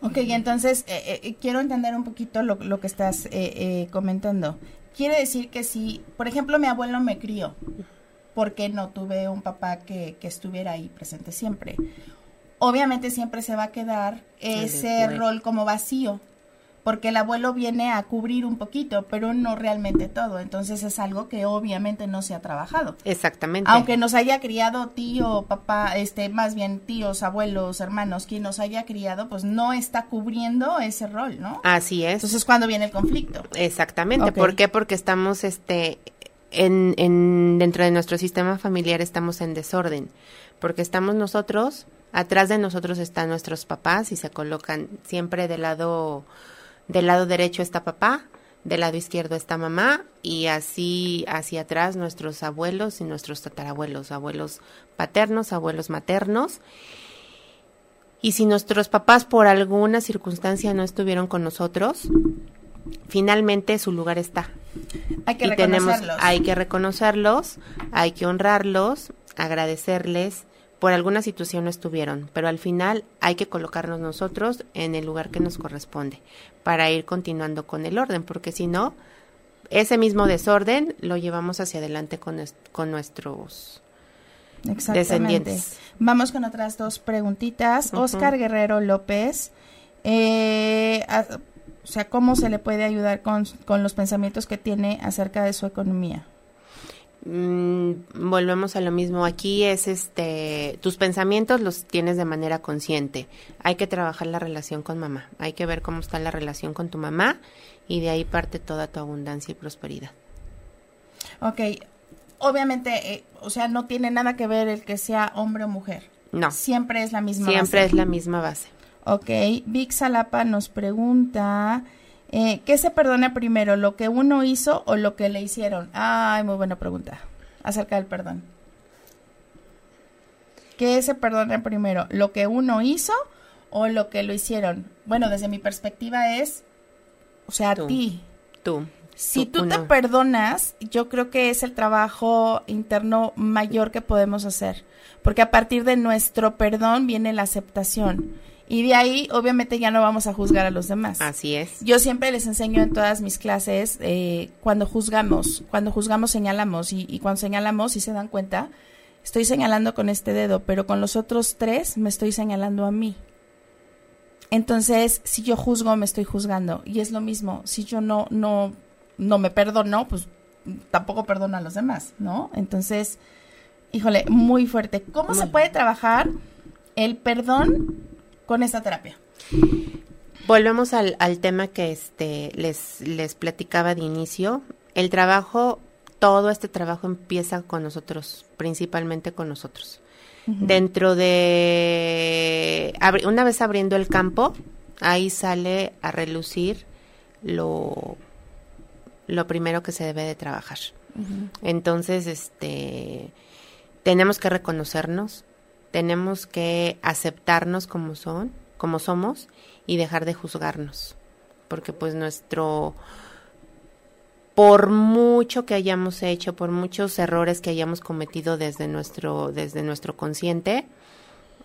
[SPEAKER 1] Ok, entonces eh, eh, quiero entender un poquito lo, lo que estás eh, comentando. Quiere decir que si, por ejemplo, mi abuelo me crió, porque no tuve un papá que, que estuviera ahí presente siempre. Obviamente siempre se va a quedar ese rol como vacío porque el abuelo viene a cubrir un poquito, pero no realmente todo. Entonces es algo que obviamente no se ha trabajado.
[SPEAKER 2] Exactamente.
[SPEAKER 1] Aunque nos haya criado tío, papá, este, más bien tíos, abuelos, hermanos, quien nos haya criado, pues no está cubriendo ese rol, ¿no?
[SPEAKER 2] Así es.
[SPEAKER 1] Entonces cuando viene el conflicto.
[SPEAKER 2] Exactamente. ¿Por qué? Porque estamos, este, en, en, dentro de nuestro sistema familiar estamos en desorden, porque estamos nosotros, atrás de nosotros están nuestros papás y se colocan siempre del lado del lado derecho está papá, del lado izquierdo está mamá y así hacia atrás nuestros abuelos y nuestros tatarabuelos, abuelos paternos, abuelos maternos. Y si nuestros papás por alguna circunstancia no estuvieron con nosotros, finalmente su lugar está.
[SPEAKER 1] Hay que reconocerlos.
[SPEAKER 2] hay que reconocerlos, hay que honrarlos, agradecerles por alguna situación no estuvieron, pero al final hay que colocarnos nosotros en el lugar que nos corresponde para ir continuando con el orden, porque si no, ese mismo desorden lo llevamos hacia adelante con, con nuestros descendientes.
[SPEAKER 1] Vamos con otras dos preguntitas. Oscar Guerrero López, eh, o sea, ¿cómo se le puede ayudar con, con los pensamientos que tiene acerca de su economía?
[SPEAKER 2] Mm, volvemos a lo mismo. Aquí es este, tus pensamientos los tienes de manera consciente. Hay que trabajar la relación con mamá. Hay que ver cómo está la relación con tu mamá y de ahí parte toda tu abundancia y prosperidad.
[SPEAKER 1] Ok, obviamente, eh, o sea, no tiene nada que ver el que sea hombre o mujer.
[SPEAKER 2] No.
[SPEAKER 1] Siempre es la misma
[SPEAKER 2] Siempre es la misma base.
[SPEAKER 1] Ok, Vic Salapa nos pregunta, eh, ¿Qué se perdona primero, lo que uno hizo o lo que le hicieron? Ay, muy buena pregunta acerca del perdón. ¿Qué se perdona primero, lo que uno hizo o lo que lo hicieron? Bueno, desde mi perspectiva es o sea, a ti.
[SPEAKER 2] Tú.
[SPEAKER 1] Si tú, te perdonas, yo creo que es el trabajo interno mayor que podemos hacer, porque a partir de nuestro perdón viene la aceptación. Y de ahí, obviamente, ya no vamos a juzgar a los demás.
[SPEAKER 2] Así es.
[SPEAKER 1] Yo siempre les enseño en todas mis clases, eh, cuando juzgamos, cuando juzgamos señalamos, y, y cuando señalamos, si se dan cuenta, estoy señalando con este dedo, pero con los otros tres me estoy señalando a mí. Entonces, si yo juzgo, me estoy juzgando. Y es lo mismo, si yo no, no no me perdono, pues tampoco perdono a los demás, ¿no? Entonces, híjole, muy fuerte. ¿Cómo se puede trabajar el perdón con esta terapia?
[SPEAKER 2] Volvemos al, al tema que este les, les platicaba de inicio. El trabajo, todo este trabajo empieza con nosotros, principalmente con nosotros. Dentro de, una vez abriendo el campo, ahí sale a relucir lo lo primero que se debe de trabajar. Entonces, este, tenemos que reconocernos, tenemos que aceptarnos como son, como somos y dejar de juzgarnos, porque pues nuestro por mucho que hayamos hecho, por muchos errores que hayamos cometido desde nuestro desde nuestro consciente,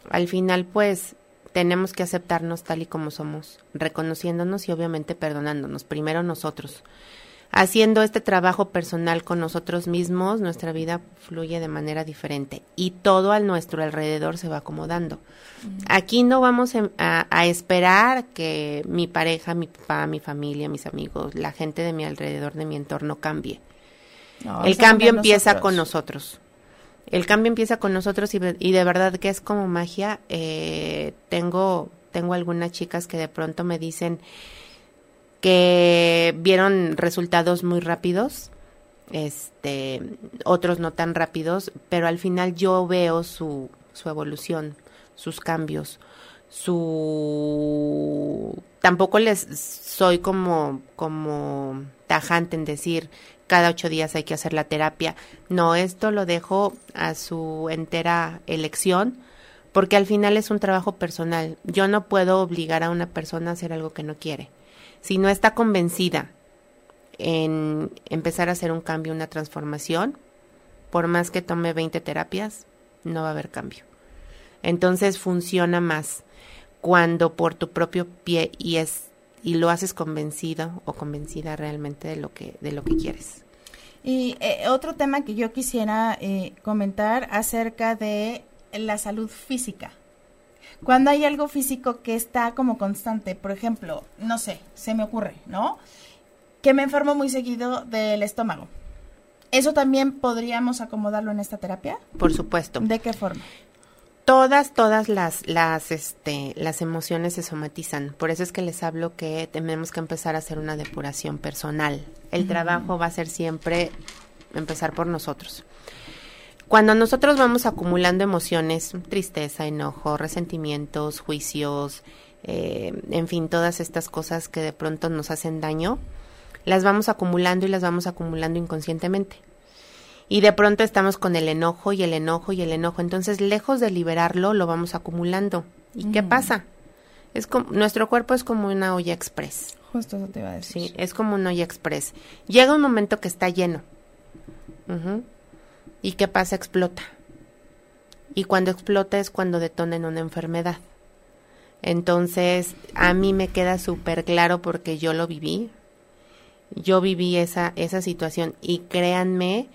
[SPEAKER 2] al final pues tenemos que aceptarnos tal y como somos, reconociéndonos y obviamente perdonándonos, primero nosotros haciendo este trabajo personal con nosotros mismos, nuestra vida fluye de manera diferente y todo a nuestro alrededor se va acomodando. Aquí no vamos a, esperar que mi pareja, mi papá, mi familia, mis amigos, la gente de mi alrededor, de mi entorno cambie. El cambio empieza con nosotros. El cambio empieza con nosotros y, de verdad que es como magia. Eh, tengo, tengo algunas chicas que de pronto me dicen, que vieron resultados muy rápidos, este, otros no tan rápidos, pero al final yo veo su, su evolución, sus cambios, su tampoco les soy como como tajante en decir cada ocho días hay que hacer la terapia. No, esto lo dejo a su entera elección porque al final es un trabajo personal. Yo no puedo obligar a una persona a hacer algo que no quiere si no está convencida en empezar a hacer un cambio, una transformación, por más que tome 20 terapias, no va a haber cambio. Entonces funciona más cuando por tu propio pie y es y lo haces convencido o convencida realmente de lo que de lo que quieres.
[SPEAKER 1] Y eh, otro tema que yo quisiera eh, comentar acerca de la salud física cuando hay algo físico que está como constante, por ejemplo, no sé, se me ocurre, ¿no? Que me enfermo muy seguido del estómago. ¿Eso también podríamos acomodarlo en esta terapia?
[SPEAKER 2] Por supuesto.
[SPEAKER 1] ¿De qué forma?
[SPEAKER 2] Todas, todas las, las, este, las emociones se somatizan. Por eso es que les hablo que tenemos que empezar a hacer una depuración personal. El trabajo va a ser siempre empezar por nosotros. Cuando nosotros vamos acumulando emociones, tristeza, enojo, resentimientos, juicios, eh, en fin, todas estas cosas que de pronto nos hacen daño, las vamos acumulando y las vamos acumulando inconscientemente. Y de pronto estamos con el enojo y el enojo y el enojo. Entonces, lejos de liberarlo, lo vamos acumulando. ¿Y qué pasa? Es como, nuestro cuerpo es como una olla express.
[SPEAKER 1] Justo eso te iba a decir.
[SPEAKER 2] Sí, es como una olla express. Llega un momento que está lleno. ¿Y qué pasa? Explota. Y cuando explota es cuando detona en una enfermedad. Entonces, a mí me queda súper claro porque yo lo viví. Yo viví esa, esa situación y créanme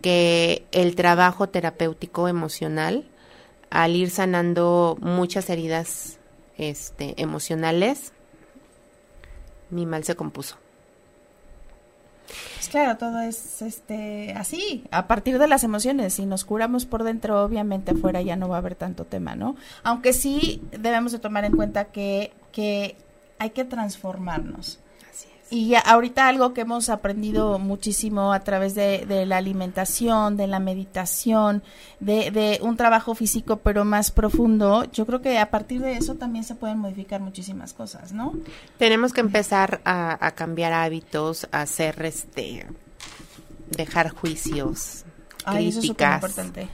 [SPEAKER 2] que el trabajo terapéutico emocional, al ir sanando muchas heridas este, emocionales, mi mal se compuso.
[SPEAKER 1] Pues claro, todo es este así, a partir de las emociones. Si nos curamos por dentro, obviamente afuera ya no va a haber tanto tema, ¿no? Aunque sí debemos de tomar en cuenta que, que hay que transformarnos. Y ahorita algo que hemos aprendido muchísimo a través de, de la alimentación, de la meditación, de, de, un trabajo físico pero más profundo, yo creo que a partir de eso también se pueden modificar muchísimas cosas, ¿no?
[SPEAKER 2] Tenemos que empezar a, a cambiar hábitos, a hacer este, dejar juicios,
[SPEAKER 1] Ay, críticas. Eso es importante.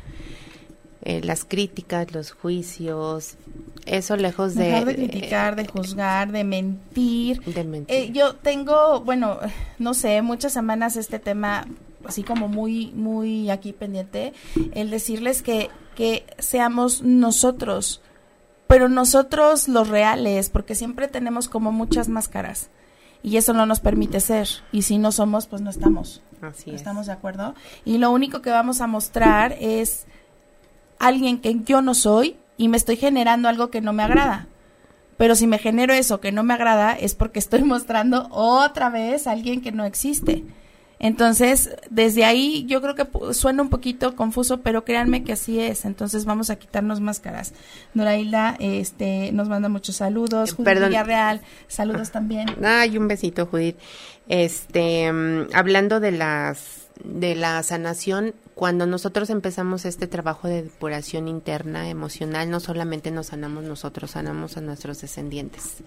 [SPEAKER 2] Eh, las críticas, los juicios, Eso lejos de...
[SPEAKER 1] Dejar de criticar, de juzgar, de mentir.
[SPEAKER 2] De mentir.
[SPEAKER 1] Eh, yo tengo, bueno, no sé, muchas semanas este tema así como muy, muy aquí pendiente, el decirles que, que seamos nosotros, pero nosotros los reales, porque siempre tenemos como muchas máscaras y eso no nos permite ser y si no somos pues no estamos
[SPEAKER 2] Así es.
[SPEAKER 1] estamos de acuerdo y lo único que vamos a mostrar es alguien que yo no soy y me estoy generando algo que no me agrada pero si me genero eso que no me agrada es porque estoy mostrando otra vez a alguien que no existe entonces, desde ahí yo creo que suena un poquito confuso, pero créanme que así es. Entonces vamos a quitarnos máscaras. Noraila este, nos manda muchos saludos. Judith
[SPEAKER 2] perdón.
[SPEAKER 1] Villarreal, saludos también.
[SPEAKER 2] Ay, un besito, Judith. Este, mm, hablando de las de la sanación, cuando nosotros empezamos este trabajo de depuración interna emocional, no solamente nos sanamos nosotros, sanamos a nuestros descendientes.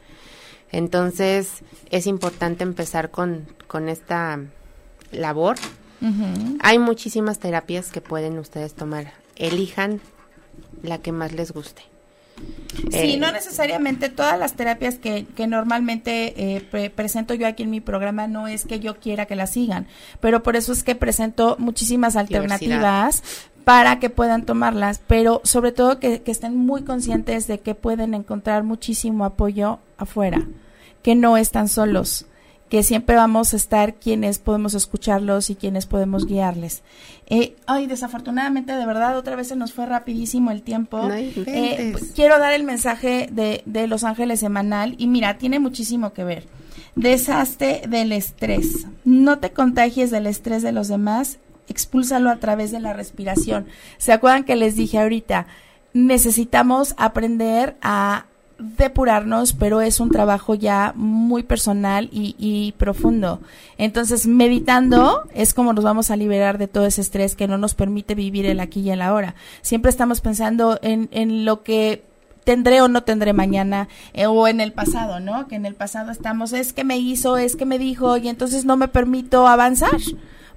[SPEAKER 2] Entonces, es importante empezar con, con esta labor. Hay muchísimas terapias que pueden ustedes tomar. Elijan la que más les guste.
[SPEAKER 1] Sí,
[SPEAKER 2] Eh,
[SPEAKER 1] no necesariamente todas las terapias que, que normalmente eh, pre- presento yo aquí en mi programa no es que yo quiera que las sigan, pero por eso es que presento muchísimas alternativas para que puedan tomarlas, pero sobre todo que, que estén muy conscientes de que pueden encontrar muchísimo apoyo afuera, que no están solos, que siempre vamos a estar quienes podemos escucharlos y quienes podemos guiarles. Eh, ay, desafortunadamente, de verdad, otra vez se nos fue rapidísimo el tiempo.
[SPEAKER 2] No
[SPEAKER 1] Eh, quiero dar el mensaje de, de Los Ángeles Semanal y mira, tiene muchísimo que ver. Deshazte del estrés. No te contagies del estrés de los demás, expúlsalo a través de la respiración. ¿Se acuerdan que les dije ahorita? Necesitamos aprender a depurarnos, pero es un trabajo ya muy personal y, y profundo. Entonces, meditando es como nos vamos a liberar de todo ese estrés que no nos permite vivir el aquí y el ahora. Siempre estamos pensando en, en lo que tendré o no tendré mañana eh, o en el pasado, ¿no? Que en el pasado estamos, es que me hizo, es que me dijo y entonces no me permito avanzar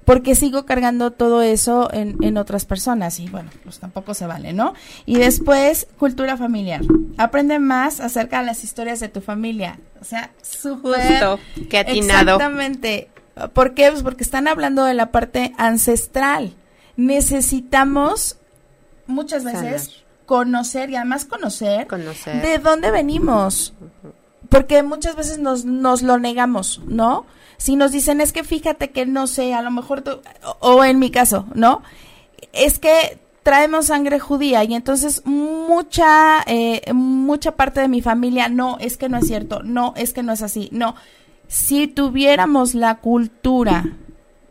[SPEAKER 1] porque sigo cargando todo eso en, en otras personas y bueno, pues tampoco se vale, ¿no? Y después, cultura familiar. Aprende más acerca de las historias de tu familia. O sea, súper...
[SPEAKER 2] Justo, qué atinado.
[SPEAKER 1] Exactamente. ¿Por qué? Pues porque están hablando de la parte ancestral. Necesitamos muchas veces
[SPEAKER 2] Sanar.
[SPEAKER 1] conocer y además conocer,
[SPEAKER 2] Conocer.
[SPEAKER 1] de dónde venimos. Porque muchas veces nos, nos lo negamos, ¿no? Si nos dicen, es que fíjate que no sé, a lo mejor tú, o, en mi caso, ¿no? Es que traemos sangre judía y entonces mucha, eh, mucha parte de mi familia, no, es que no es cierto, no, es que no es así, no. Si tuviéramos la cultura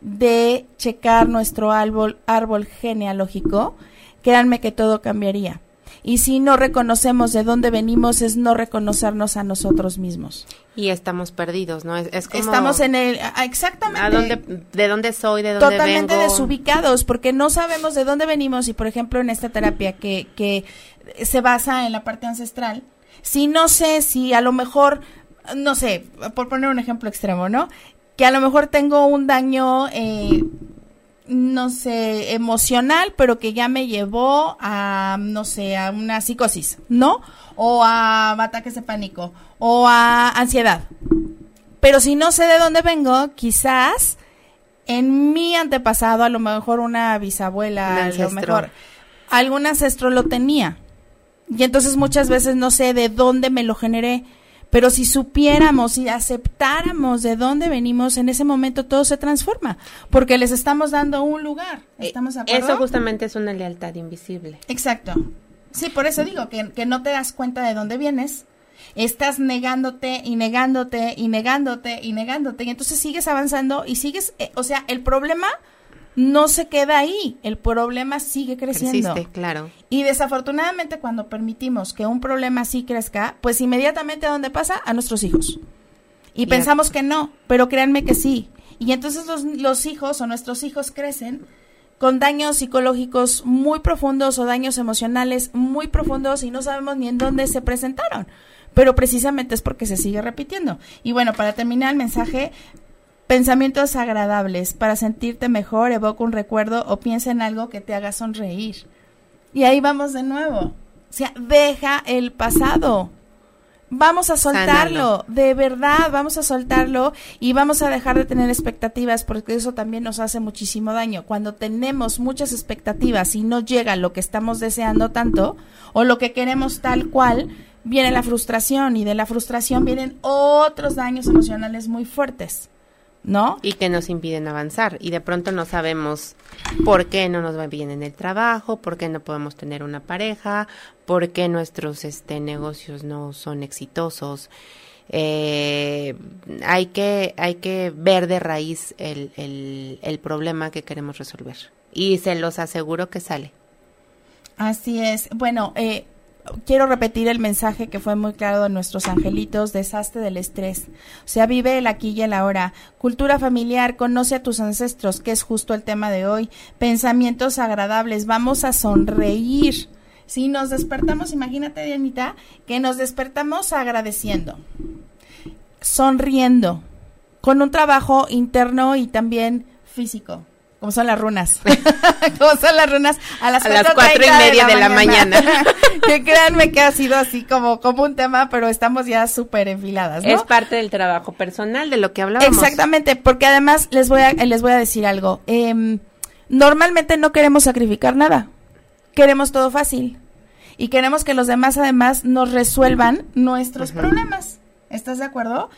[SPEAKER 1] de checar nuestro árbol, árbol genealógico, créanme que todo cambiaría. Y si no reconocemos de dónde venimos, es no reconocernos a nosotros mismos.
[SPEAKER 2] Y estamos perdidos, ¿no? Es, es como...
[SPEAKER 1] Estamos en el... ah, Exactamente.
[SPEAKER 2] ¿a dónde, ¿De dónde soy? ¿De dónde
[SPEAKER 1] totalmente
[SPEAKER 2] vengo?
[SPEAKER 1] desubicados porque no sabemos de dónde venimos y por ejemplo en esta terapia que, que se basa en la parte ancestral, si no sé si a lo mejor, no sé, por poner un ejemplo extremo, ¿no? Que a lo mejor tengo un daño, eh, no sé, emocional, pero que ya me llevó a, no sé, a una psicosis, ¿no? O a ataques de pánico, o a ansiedad. Pero si no sé de dónde vengo, quizás en mi antepasado, a lo mejor una bisabuela, a lo mejor algún ancestro lo tenía. Y entonces muchas veces no sé de dónde me lo generé. Pero si supiéramos y aceptáramos de dónde venimos, en ese momento todo se transforma. Porque les estamos dando un lugar.
[SPEAKER 2] Eh,
[SPEAKER 1] ¿Estamos?
[SPEAKER 2] Eso justamente es una lealtad invisible.
[SPEAKER 1] Exacto. Sí, por eso digo que, que no te das cuenta de dónde vienes. Estás negándote y negándote y negándote y negándote. Y entonces sigues avanzando y sigues, eh, o sea, el problema no se queda ahí. El problema sigue creciendo.
[SPEAKER 2] Persiste, claro.
[SPEAKER 1] Y desafortunadamente cuando permitimos que un problema así crezca, pues inmediatamente ¿a dónde pasa? A nuestros hijos. Y
[SPEAKER 2] Y
[SPEAKER 1] pensamos que no, pero créanme que sí. Y entonces los, los hijos o nuestros hijos crecen con daños psicológicos muy profundos o daños emocionales muy profundos y no sabemos ni en dónde se presentaron. Pero precisamente es porque se sigue repitiendo. Y bueno, para terminar el mensaje, pensamientos agradables. Para sentirte mejor, evoca un recuerdo o piensa en algo que te haga sonreír. Y ahí vamos de nuevo. O sea, deja el pasado. Vamos a soltarlo, de verdad, vamos a soltarlo y vamos a dejar de tener expectativas porque eso también nos hace muchísimo daño. Cuando tenemos muchas expectativas y no llega lo que estamos deseando tanto o lo que queremos tal cual, viene la frustración y de la frustración vienen otros daños emocionales muy fuertes. ¿No?
[SPEAKER 2] Y que nos impiden avanzar. Y de pronto no sabemos por qué no nos va bien en el trabajo, por qué no podemos tener una pareja, por qué nuestros este, negocios no son exitosos. Eh, hay, que, hay que ver de raíz el, el, el problema que queremos resolver. Y se los aseguro que sale.
[SPEAKER 1] Así es. Bueno, eh, quiero repetir el mensaje que fue muy claro de nuestros angelitos, desastre del estrés. O sea, vive el aquí y el ahora. Cultura familiar, conoce a tus ancestros, que es justo el tema de hoy. Pensamientos agradables, vamos a sonreír. Si nos despertamos, imagínate, Dianita, que nos despertamos agradeciendo, sonriendo, con un trabajo interno y también físico como son las runas. como son las runas a las,
[SPEAKER 2] cuatro, y media de la, mañana.
[SPEAKER 1] que créanme que ha sido así como, como un tema, pero estamos ya súper enfiladas, ¿no?
[SPEAKER 2] Es parte del trabajo personal de lo que hablábamos.
[SPEAKER 1] Exactamente, porque además les voy a, les voy a decir algo. Eh, normalmente no queremos sacrificar nada. Queremos todo fácil. Y queremos que los demás además nos resuelvan nuestros problemas. ¿Estás de acuerdo?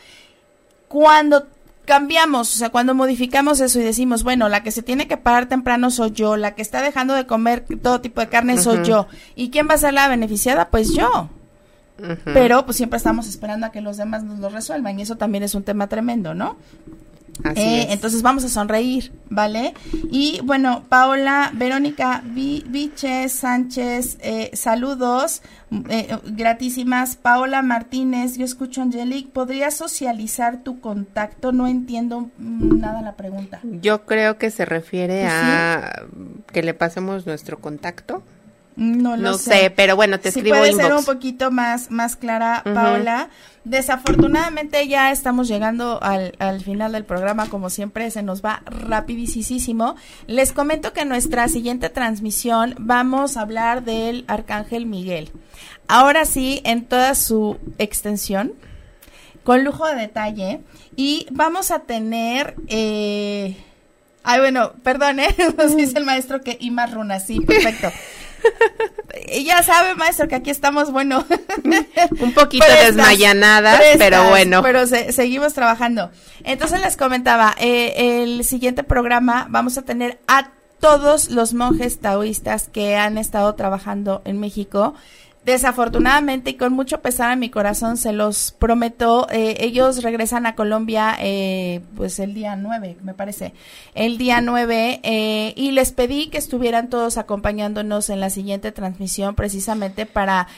[SPEAKER 1] Cuando cambiamos, o sea, cuando modificamos eso y decimos, bueno, la que se tiene que parar temprano soy yo, la que está dejando de comer todo tipo de carne soy yo, ¿y quién va a ser la beneficiada? Pues yo. Pero pues siempre estamos esperando a que los demás nos lo resuelvan y eso también es un tema tremendo, ¿no? Eh, entonces vamos a sonreír, ¿vale? Y bueno, Paola, Verónica Viche Sánchez, eh, saludos eh, gratísimas. Paola Martínez, yo escucho Angelique, ¿podrías socializar tu contacto? No entiendo nada la pregunta.
[SPEAKER 2] Yo creo que se refiere a que le pasemos nuestro contacto.
[SPEAKER 1] No
[SPEAKER 2] lo sé. pero bueno, te escribo
[SPEAKER 1] puede ser un poquito más, más clara, Paola. Desafortunadamente ya estamos llegando al, al, final del programa, como siempre se nos va rapidísimo. Les comento que en nuestra siguiente transmisión vamos a hablar del Arcángel Miguel. Ahora sí, en toda su extensión, con lujo de detalle, y vamos a tener... Eh, ay, bueno, perdón, ¿eh? Nos dice el maestro que y más runas, sí, perfecto. ya sabe, maestro, que aquí estamos, bueno.
[SPEAKER 2] Un poquito desmayanadas, pero bueno.
[SPEAKER 1] Pero seguimos trabajando. Entonces les comentaba, eh, el siguiente programa vamos a tener a todos los monjes taoístas que han estado trabajando en México Desafortunadamente y con mucho pesar en mi corazón se los prometo, eh, ellos regresan a Colombia eh, pues el día 9, me parece, el día 9 eh, y les pedí que estuvieran todos acompañándonos en la siguiente transmisión precisamente para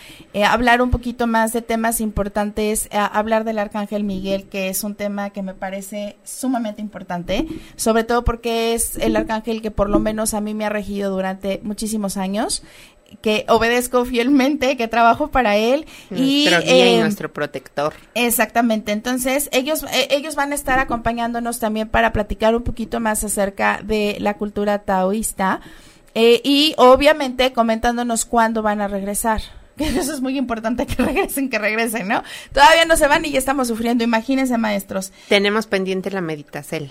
[SPEAKER 1] hablar un poquito más de temas importantes, hablar del Arcángel Miguel, que es un tema que me parece sumamente importante, sobre todo porque es el Arcángel que por lo menos a mí me ha regido durante muchísimos años que obedezco fielmente, que trabajo para él
[SPEAKER 2] y,
[SPEAKER 1] eh,
[SPEAKER 2] nuestro protector.
[SPEAKER 1] Exactamente. Entonces, ellos eh, ellos van a estar acompañándonos también para platicar un poquito más acerca de la cultura taoísta eh, y obviamente comentándonos cuándo van a regresar. Eso es muy importante que regresen, que regresen, ¿no? Todavía no se van y ya estamos sufriendo. Imagínense, maestros.
[SPEAKER 2] Tenemos pendiente la meditacel.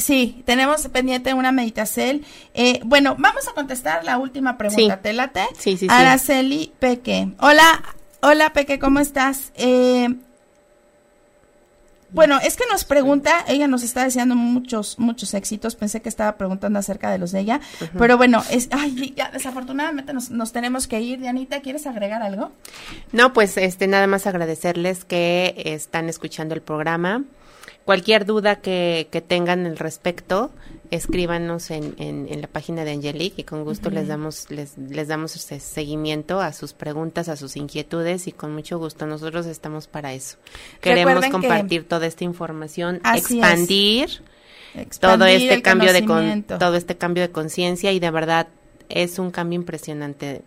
[SPEAKER 1] Sí, tenemos pendiente una meditacel. Eh, bueno, vamos a contestar la última pregunta. Sí. ¿Te late?
[SPEAKER 2] Sí, sí, sí.
[SPEAKER 1] Araceli Peque. Hola, hola Peque, ¿cómo estás? Eh, bueno, es que nos pregunta, ella nos está deseando muchos, muchos éxitos. Pensé que estaba preguntando acerca de los de ella, pero bueno, es, ay, ya, desafortunadamente nos, nos, tenemos que ir. Dianita, ¿quieres agregar algo?
[SPEAKER 2] No, pues, este, nada más agradecerles que están escuchando el programa. Cualquier duda que, que tengan al respecto, escríbanos en, en, la página de Angelique y con gusto les damos les, les damos seguimiento a sus preguntas, a sus inquietudes y con mucho gusto nosotros estamos para eso. Queremos compartir toda esta información, expandir, todo este cambio de con, todo este cambio de conciencia y de verdad es un cambio impresionante.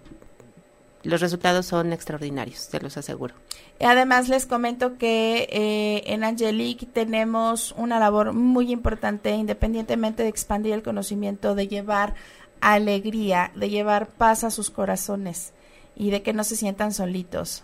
[SPEAKER 2] Los resultados son extraordinarios, se los aseguro.
[SPEAKER 1] Además, les comento que eh, en Angelique tenemos una labor muy importante, independientemente de expandir el conocimiento, de llevar alegría, de llevar paz a sus corazones. y de que no se sientan solitos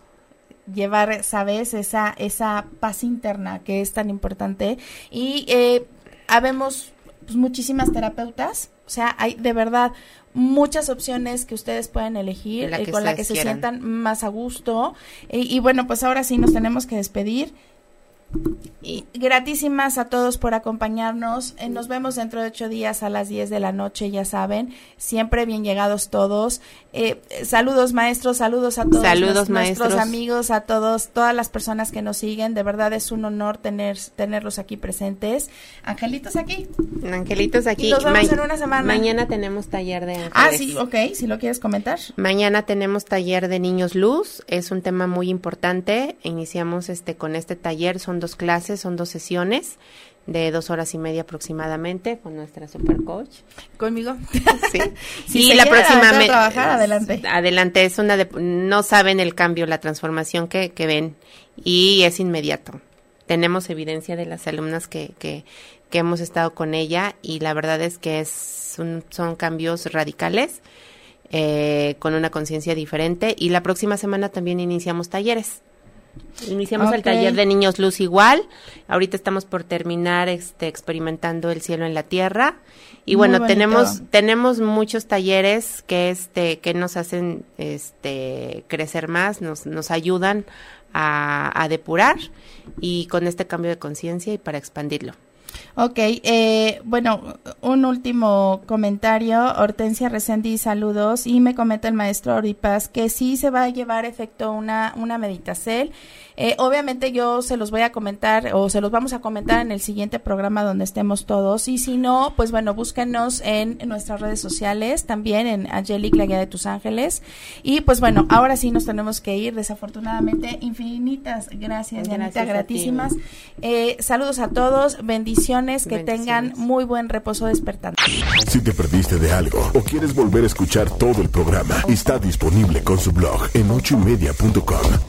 [SPEAKER 1] llevar, sabes, esa, esa paz interna que es tan importante. Y eh, habemos pues, muchísimas terapeutas, o sea, hay de verdad muchas opciones que ustedes pueden elegir eh, con la que se sientan más a gusto. y bueno, pues ahora sí nos tenemos que despedir. Y gratísimas a todos por acompañarnos. Eh, nos vemos dentro de ocho días a las diez de la noche, ya saben. Siempre bien llegados todos. Eh, saludos maestros, saludos a todos
[SPEAKER 2] saludos, nuestros
[SPEAKER 1] amigos, a todos, todas las personas que nos siguen. De verdad es un honor tener, tenerlos aquí presentes. Angelitos aquí.
[SPEAKER 2] Angelitos aquí.
[SPEAKER 1] nos vemos en una semana.
[SPEAKER 2] Mañana tenemos taller de ángeles.
[SPEAKER 1] Ah, sí, ok, si lo quieres comentar.
[SPEAKER 2] Mañana tenemos taller de niños luz. Es un tema muy importante. Iniciamos este con este taller. Son dos clases, son dos sesiones de dos horas y media aproximadamente con nuestra super coach.
[SPEAKER 1] Conmigo.
[SPEAKER 2] Sí.
[SPEAKER 1] y la próxima trabajar, adelante.
[SPEAKER 2] Adelante, es una de, no saben el cambio, la transformación que, que ven y es inmediato. Tenemos evidencia de las alumnas que, que, que hemos estado con ella y la verdad es que es son cambios radicales eh, con una conciencia diferente y la próxima semana también iniciamos talleres. Iniciamos el taller de niños luz igual. Ahorita estamos por terminar este experimentando el cielo en la tierra. Y bueno, tenemos tenemos muchos talleres que este que nos hacen este crecer más, nos nos ayudan a, a depurar y con este cambio de conciencia y para expandirlo.
[SPEAKER 1] Ok, eh, bueno, un último comentario. Hortensia Resendi, saludos. Y me comenta el maestro Oripas que sí se va a llevar efecto una, una meditacel eh, obviamente yo se los voy a comentar o se los vamos a comentar en el siguiente programa donde estemos todos y si no, pues bueno, búsquenos en, nuestras redes sociales, también en Angelic, la guía de tus ángeles. Y pues bueno, ahora sí nos tenemos que ir, desafortunadamente. Infinitas gracias, gracias gratísimas. Eh, saludos a todos, bendiciones, que tengan muy buen reposo despertando.
[SPEAKER 3] Si te perdiste de algo o quieres volver a escuchar todo el programa, está disponible con su blog en ochoymedia.com